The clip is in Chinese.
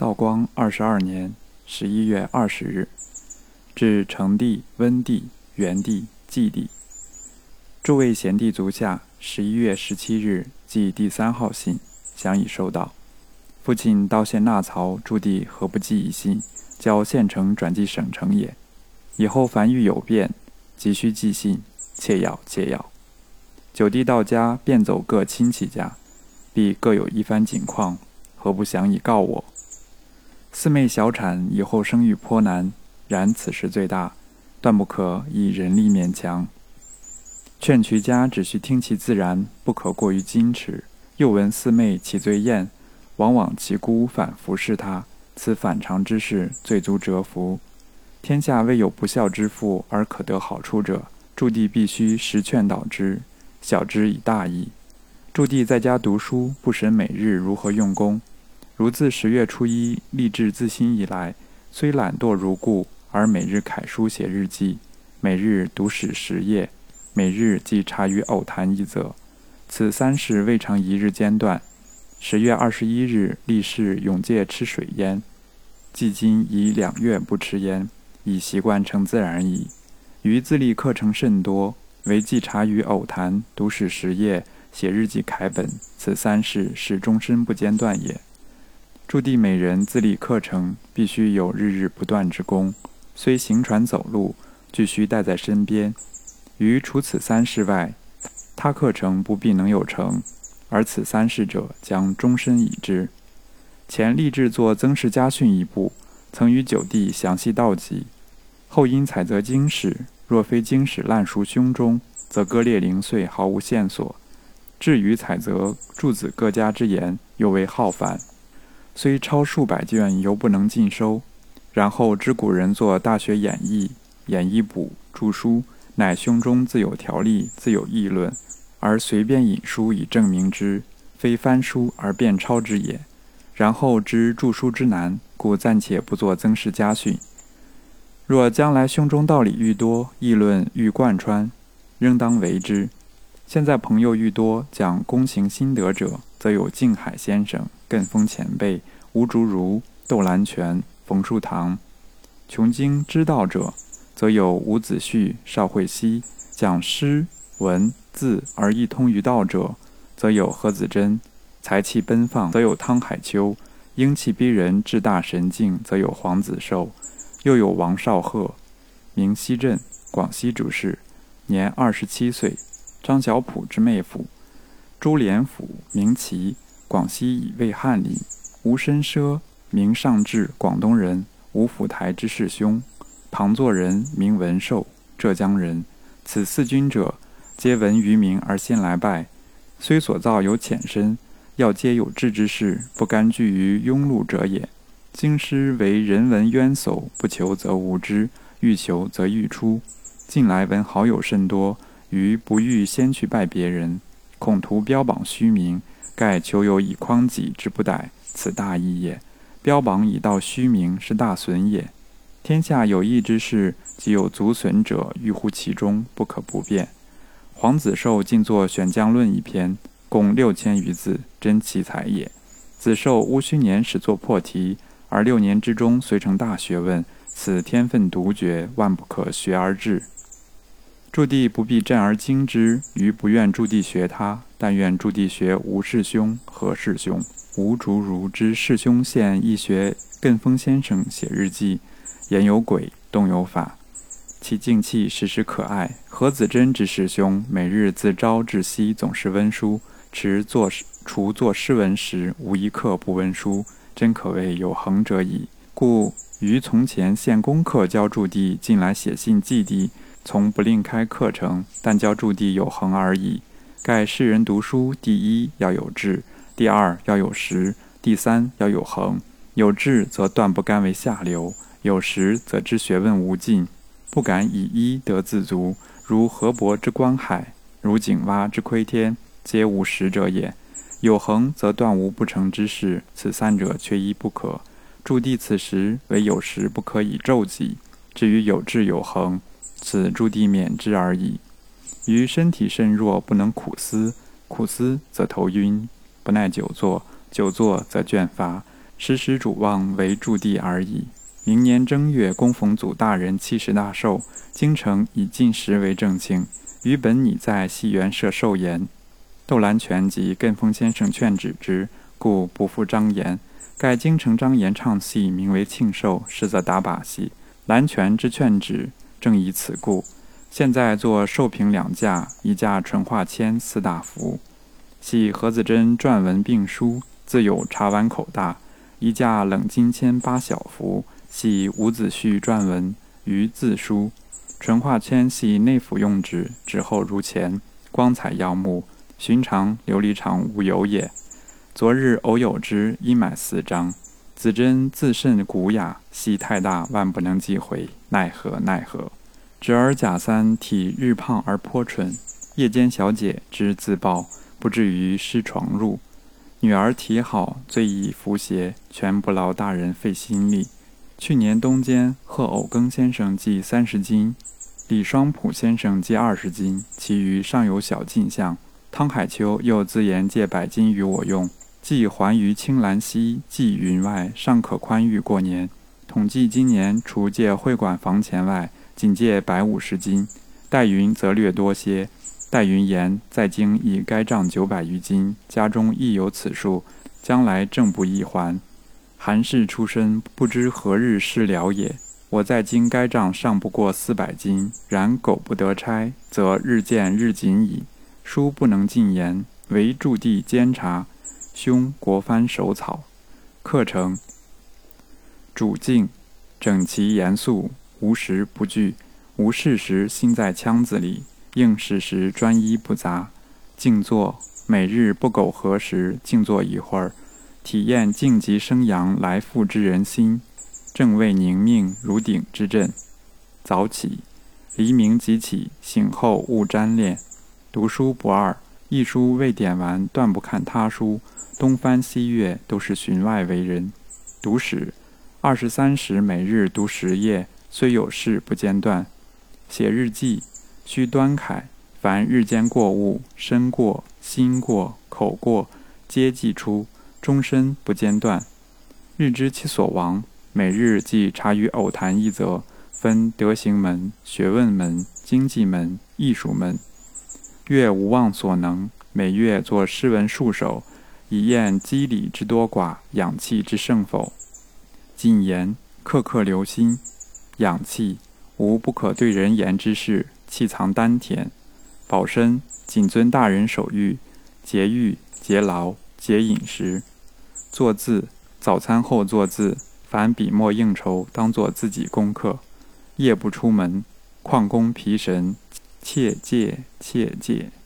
道光二十二年十一月二十日，至成帝、温帝、元帝、纪帝。诸位贤弟足下，十一月十七日寄第三号信，想已收到。父亲到县纳曹，驻地何不寄一信，交县城转寄省城也？以后凡遇有变，急需寄信，切要切要。九弟到家，便走各亲戚家，必各有一番景况，何不详以告我？四妹小产，以后生育颇难，然此事最大，断不可以人力勉强。劝瞿家只需听其自然，不可过于矜持。又闻四妹其最厌，往往其姑反服侍她，此反常之事，最足折服。天下未有不孝之妇而可得好处者，驻地必须实劝导之，晓之以大义。驻地在家读书，不审每日如何用功。如自十月初一立志自新以来，虽懒惰如故，而每日楷书写日记，每日读史十页，每日记茶余偶谈一则。此三事未尝一日间断。十月二十一日立誓永戒吃水烟，迄今已两月不吃烟，已习惯成自然矣。余自立课程甚多，唯记茶余偶谈、读史十页、写日记楷本，此三事是终身不间断也。驻地每人自立课程，必须有日日不断之功。虽行船走路，俱须带在身边。于除此三事外，他课程不必能有成，而此三事者将终身以之。前立志作曾氏家训一部，曾与九弟详细道及。后因采择经史，若非经史烂熟胸中，则割裂零碎，毫无线索。至于采择诸子各家之言，又为浩繁。虽超数百卷，犹不能尽收。然后知古人作《大学演义》《演义补》著书，乃胸中自有条例，自有议论，而随便引书以证明之，非翻书而便抄之也。然后知著书之难，故暂且不作曾氏家训。若将来胸中道理愈多，议论愈贯穿，仍当为之。现在朋友愈多，讲躬行心得者，则有静海先生。艮峰前辈吴竹如、窦兰泉、冯树堂；穷经知道者，则有伍子胥、邵慧熙；讲诗文字而一通于道者，则有何子珍；才气奔放，则有汤海秋；英气逼人、志大神境，则有黄子寿；又有王少鹤，名西镇，广西主事，年二十七岁，张小普之妹夫；朱连甫，名琦。广西以为翰林，吴申奢名尚志，广东人，吴府台之世兄。庞作人名文寿，浙江人。此四君者，皆闻于名而先来拜。虽所造有浅深，要皆有志之士，不甘居于庸碌者也。京师为人文渊薮，不求则无之，欲求则欲出。近来闻好友甚多，余不欲先去拜别人，恐图标榜虚名。盖求有以匡己之不逮，此大义也。标榜以道虚名，是大损也。天下有义之事，即有足损者，欲乎其中，不可不辩。黄子寿尽作《选将论》一篇，共六千余字，真奇才也。子寿戊戌年始作破题，而六年之中遂成大学问，此天分独绝，万不可学而至。驻地不必战而惊之，余不愿驻地学他，但愿驻地学吴氏兄、何氏兄。吴竹如之世兄现亦学艮峰先生写日记，言有鬼，动有法，其静气时时可爱。何子珍之师兄，每日自朝至夕总是温书，持作除作诗文时，无一刻不温书，真可谓有恒者矣。故于从前献功课教驻地，近来写信寄地。从不另开课程，但教驻地有恒而已。盖世人读书，第一要有志，第二要有识，第三要有恒。有志则断不甘为下流，有识则知学问无尽，不敢以一得自足。如河伯之观海，如井蛙之窥天，皆无识者也。有恒则断无不成之事，此三者缺一不可。驻地此时唯有识不可以骤己，至于有志有恒。此诸地免之而已。于身体甚弱，不能苦思，苦思则头晕，不耐久坐，久坐则倦乏。时时主望为驻地而已。明年正月，供逢祖大人七十大寿，京城以进食为正庆。余本拟在戏园设寿筵，窦兰泉及艮峰先生劝止之，故不复张言。盖京城张言唱戏，名为庆寿，实则打把戏。兰泉之劝止，正以此故。现在作寿平两架，一架纯化铅四大幅，系何子珍撰文并书，自有茶碗口大；一架冷金铅八小幅。系伍子胥撰文于字书，纯化铅系内府用纸，纸厚如钱，光彩耀目，寻常琉璃厂无有也。昨日偶有之，应买四张。子珍自甚古雅，戏太大，万不能寄回，奈何奈何！侄儿贾三体日胖而颇蠢，夜间小姐之自暴，不至于失床入。女儿体好，最易服邪，全不劳大人费心力。去年冬间，贺偶庚先生寄三十斤，李双普先生寄二十斤，其余尚有小进项。汤海秋又自言借百斤与我用，寄还于青兰溪，寄云外，尚可宽裕过年。统计今年除借会馆房钱外，仅借百五十斤。待云则略多些。待云言在京已该账九百余斤，家中亦有此数，将来正不易还。韩氏出身，不知何日事了也。我在京该账尚不过四百斤，然苟不得差，则日渐日紧矣。书不能尽言，唯驻地监察。兄国藩手草。课程：主静，整齐严肃，无时不惧，无事时心在腔子里，应事时专一不杂。静坐，每日不苟合时，静坐一会儿。体验静极生阳来复之人心，正位宁命如鼎之阵。早起，黎明即起，醒后勿沾恋。读书不二，一书未点完，断不看他书。东翻西阅，都是寻外为人。读史，二十三时每日读十页，虽有事不间断。写日记，须端楷，凡日间过物，身过、心过、口过，皆记出。终身不间断，日知其所亡。每日即茶余偶谈一则，分德行门、学问门、经济门、艺术门。月无忘所能，每月作诗文数首，以验机理之多寡，养气之盛否。谨言，刻刻留心。养气，无不可对人言之事，气藏丹田。保身，谨遵大人手谕，节欲、节劳、节饮食。作字，早餐后作字。凡笔墨应酬，当做自己功课。夜不出门，旷工疲神，切戒切戒。